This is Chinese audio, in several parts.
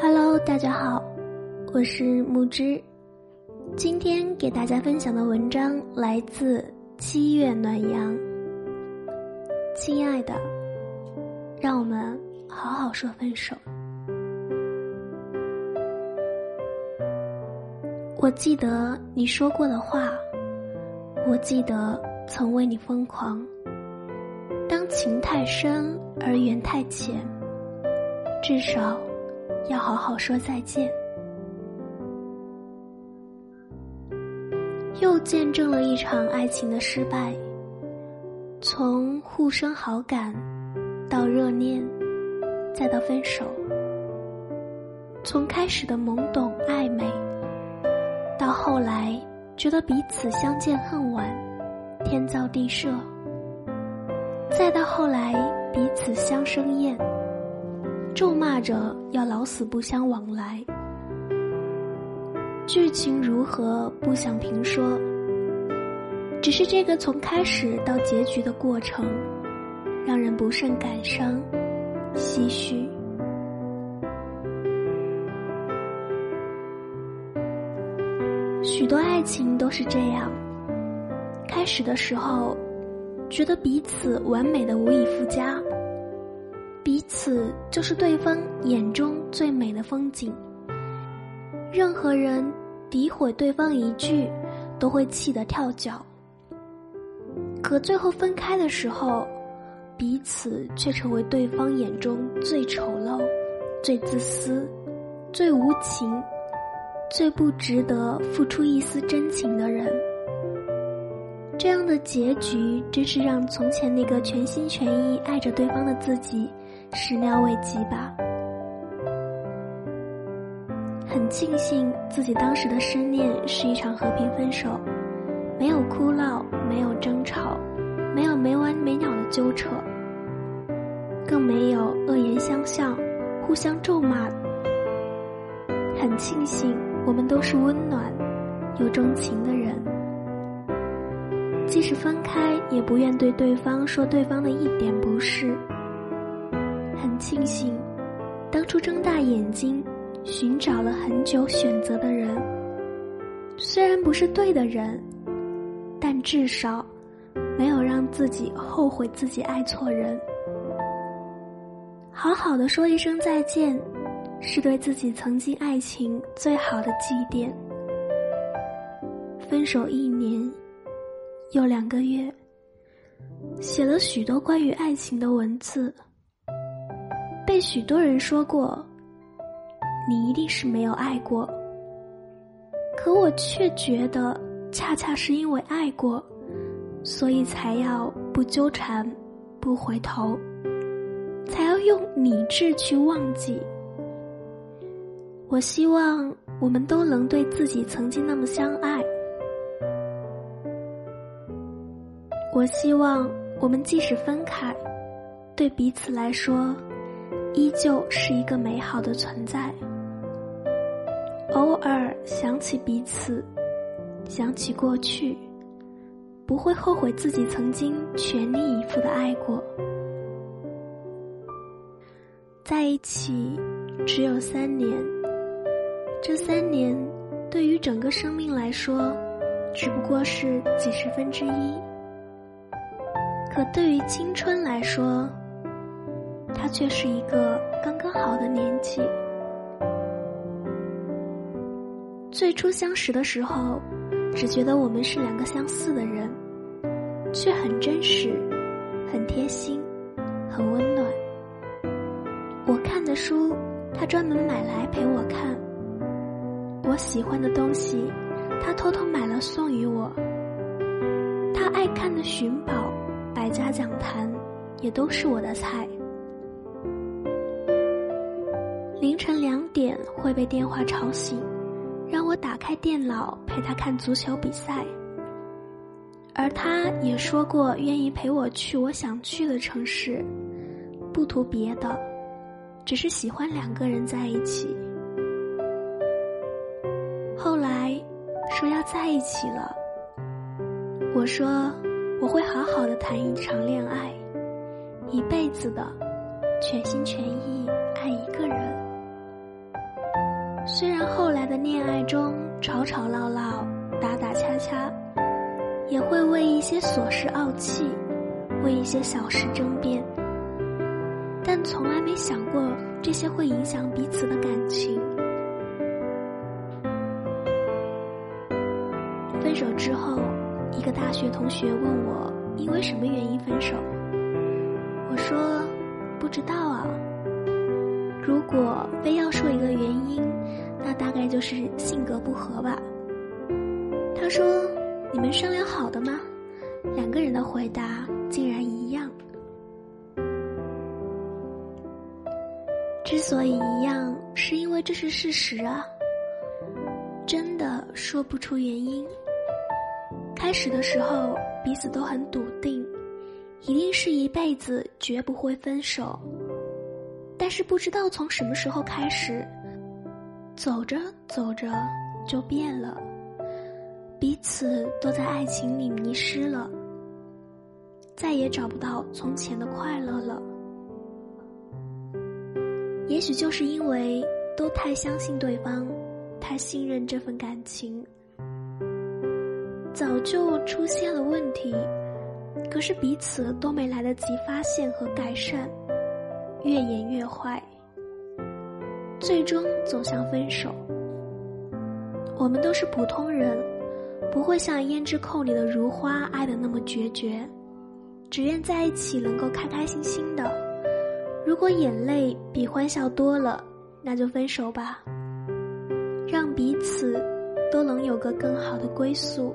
Hello，大家好，我是木之。今天给大家分享的文章来自七月暖阳。亲爱的，让我们好好说分手。我记得你说过的话，我记得曾为你疯狂。当情太深而缘太浅，至少要好好说再见。又见证了一场爱情的失败，从互生好感，到热恋，再到分手。从开始的懵懂暧昧，到后来觉得彼此相见恨晚，天造地设。再到后来，彼此相生厌，咒骂着要老死不相往来。剧情如何不想评说，只是这个从开始到结局的过程，让人不胜感伤、唏嘘。许多爱情都是这样，开始的时候。觉得彼此完美的无以复加，此就是对方眼中最美的风景。任何人诋毁对方一句，都会气得跳脚。可最后分开的时候，彼此却成为对方眼中最丑陋、最自私、最无情、最不值得付出一丝真情的人。这样的结局真是让从前那个全心全意爱着对方的自己始料未及吧。很庆幸自己当时的失恋是一场和平分手，没有哭闹，没有争吵，没有没完没了的纠扯，更没有恶言相向、互相咒骂。很庆幸我们都是温暖又钟情的人。即使分开，也不愿对对方说对方的一点不是。很庆幸，当初睁大眼睛寻找了很久选择的人，虽然不是对的人，但至少没有让自己后悔自己爱错人。好好的说一声再见，是对自己曾经爱情最好的祭奠。分手一年。又两个月，写了许多关于爱情的文字，被许多人说过，你一定是没有爱过。可我却觉得，恰恰是因为爱过，所以才要不纠缠，不回头，才要用理智去忘记。我希望我们都能对自己曾经那么相爱。我希望我们即使分开，对彼此来说，依旧是一个美好的存在。偶尔想起彼此，想起过去，不会后悔自己曾经全力以赴的爱过。在一起只有三年，这三年对于整个生命来说，只不过是几十分之一。可对于青春来说，他却是一个刚刚好的年纪。最初相识的时候，只觉得我们是两个相似的人，却很真实，很贴心，很温暖。我看的书，他专门买来陪我看；我喜欢的东西，他偷偷买了送予我。他爱看的寻宝。百家讲坛，也都是我的菜。会被电话吵醒，让我打开电脑陪他看足球比赛。而他也说过愿意陪我去我想去的城市，不图别的，只是喜欢两个人在一起。后来说要在一起了，我说。我会好好的谈一场恋爱，一辈子的，全心全意爱一个人。虽然后来的恋爱中吵吵闹闹、打打掐掐，也会为一些琐事怄气，为一些小事争辩，但从来没想过这些会影响彼此的感情。分手之后，一个大学同学问我因为什么原因分手，我说不知道啊。如果非要说一个原因，大概就是性格不合吧。他说：“你们商量好的吗？”两个人的回答竟然一样。之所以一样，是因为这是事实啊。真的说不出原因。开始的时候，彼此都很笃定，一定是一辈子绝不会分手。但是不知道从什么时候开始，走着走着就变了，彼此都在爱情里迷失了，再也找不到从前的快乐了。也许就是因为都太相信对方，太信任这份感情，早就出现了问题，可是彼此都没来得及发现和改善。越演越坏，最终走向分手。我们都是普通人，不会像胭脂扣里的如花爱的那么决绝，只愿在一起能够开开心心的。如果眼泪比欢笑多了，那就分手吧，让彼此都能有个更好的归宿，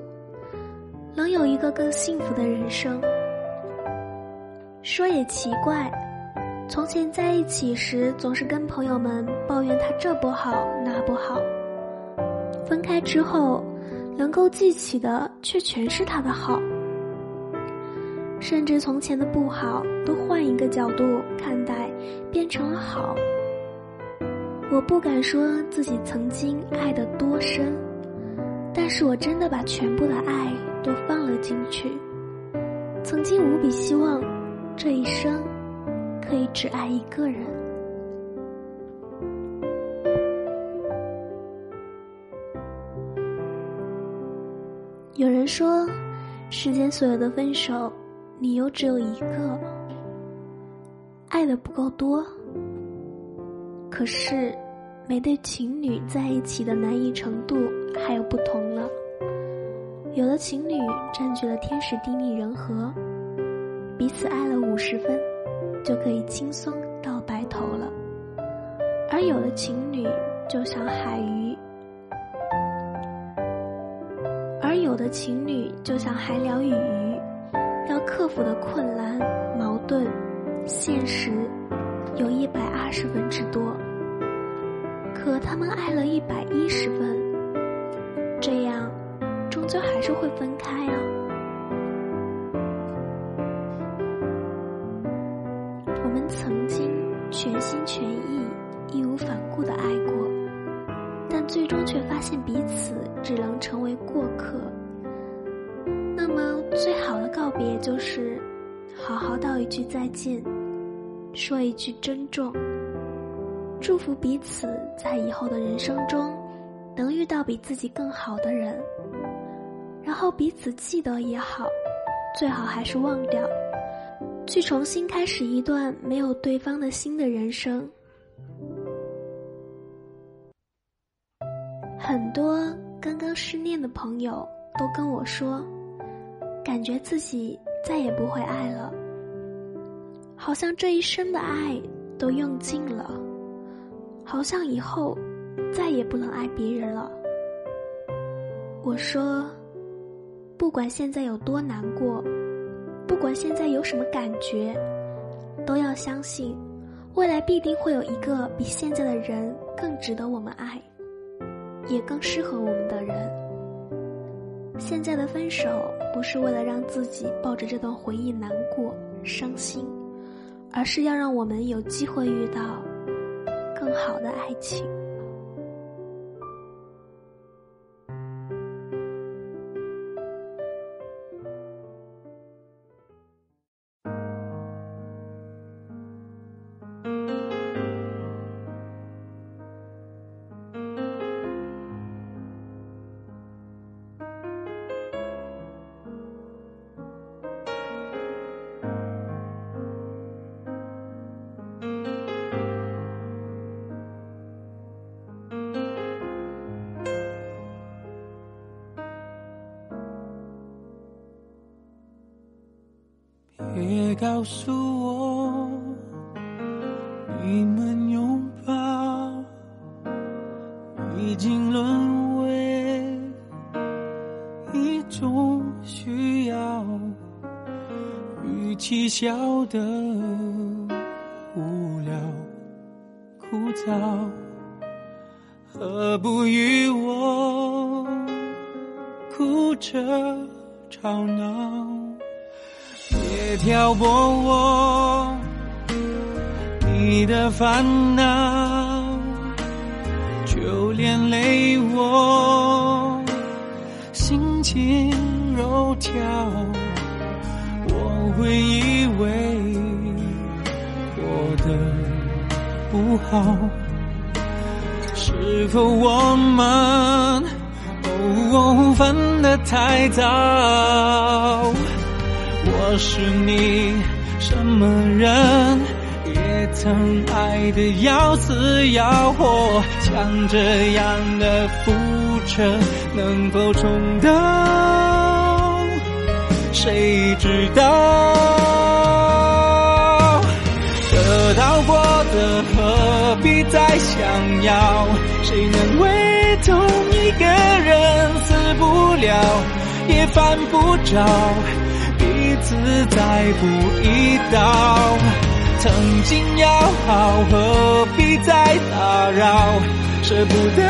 能有一个更幸福的人生。说也奇怪。从前在一起时，总是跟朋友们抱怨他这不好那不好。分开之后，能够记起的却全是他的好。甚至从前的不好，都换一个角度看待，变成了好。我不敢说自己曾经爱得多深，但是我真的把全部的爱都放了进去。曾经无比希望，这一生。可以只爱一个人。有人说，世间所有的分手，理由只有一个：爱的不够多。可是，每对情侣在一起的难易程度还有不同了。有的情侣占据了天时地利人和，彼此爱了五十分。就可以轻松到白头了，而有的情侣就像海鱼，而有的情侣就像海鸟与鱼，要克服的困难、矛盾、现实，有一百二十分之多。可他们爱了一百一十分，这样，终究还是会分开啊。我们曾经全心全意、义无反顾的爱过，但最终却发现彼此只能成为过客。那么，最好的告别就是好好道一句再见，说一句珍重，祝福彼此在以后的人生中能遇到比自己更好的人，然后彼此记得也好，最好还是忘掉。去重新开始一段没有对方的新的人生。很多刚刚失恋的朋友都跟我说，感觉自己再也不会爱了，好像这一生的爱都用尽了，好像以后再也不能爱别人了。我说，不管现在有多难过。不管现在有什么感觉，都要相信，未来必定会有一个比现在的人更值得我们爱，也更适合我们的人。现在的分手不是为了让自己抱着这段回忆难过、伤心，而是要让我们有机会遇到更好的爱情。告诉我，你们拥抱已经沦为一种需要，与其笑的无聊枯燥，何不与我哭着吵闹？别挑拨我你的烦恼，就连累我心情肉跳。我会以为过得不好，是否我们哦分得太早？是你什么人，也曾爱得要死要活，像这样的覆辙能否重蹈？谁知道？得到过的何必再想要？谁能为同一个人死不了，也犯不着？彼此再不一道，曾经要好，何必再打扰？舍不得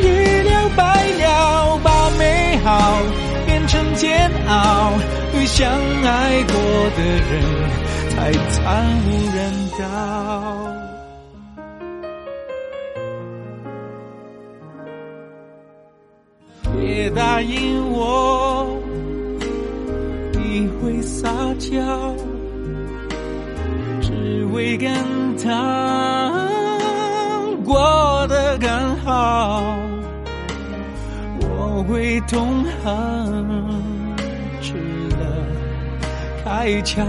一了百了，把美好变成煎熬，对相爱过的人才惨无人道。别答应我。撒娇，只为跟他过得更好。我会痛恨吃了开窍，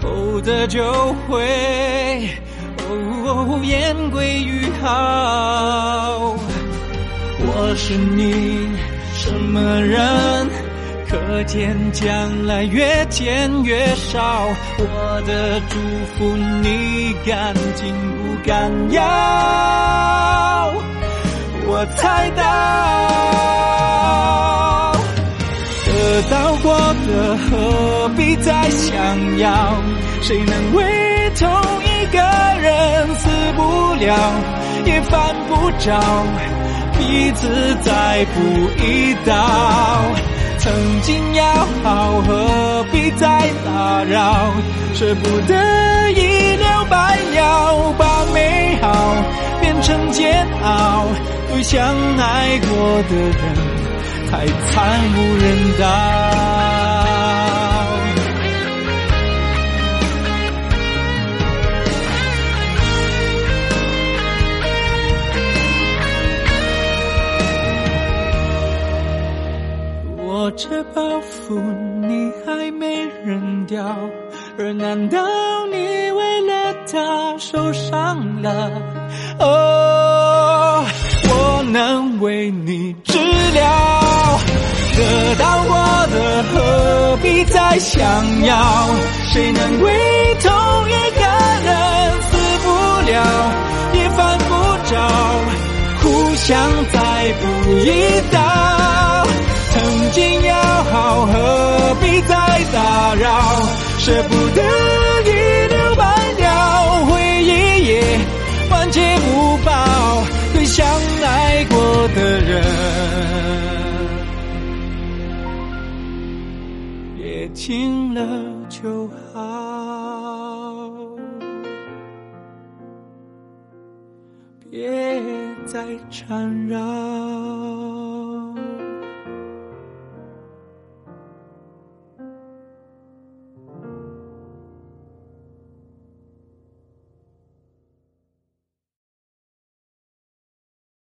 否则就会哦言归于好。我是你什么人？可见将来越见越少，我的祝福你赶紧不敢要？我猜到，得到过的何必再想要？谁能为同一个人死不了，也犯不着，彼此再不一道。曾经要好，何必再打扰？舍不得一了百了，把美好变成煎熬，对相爱过的人太惨无人道。你再想要？谁能为同一个人死不了，也犯不着，互相再不一刀。曾经要好，何必再打扰？舍不得一了百了，回忆也万劫不保。对相爱过的人，清了就好，别再缠绕。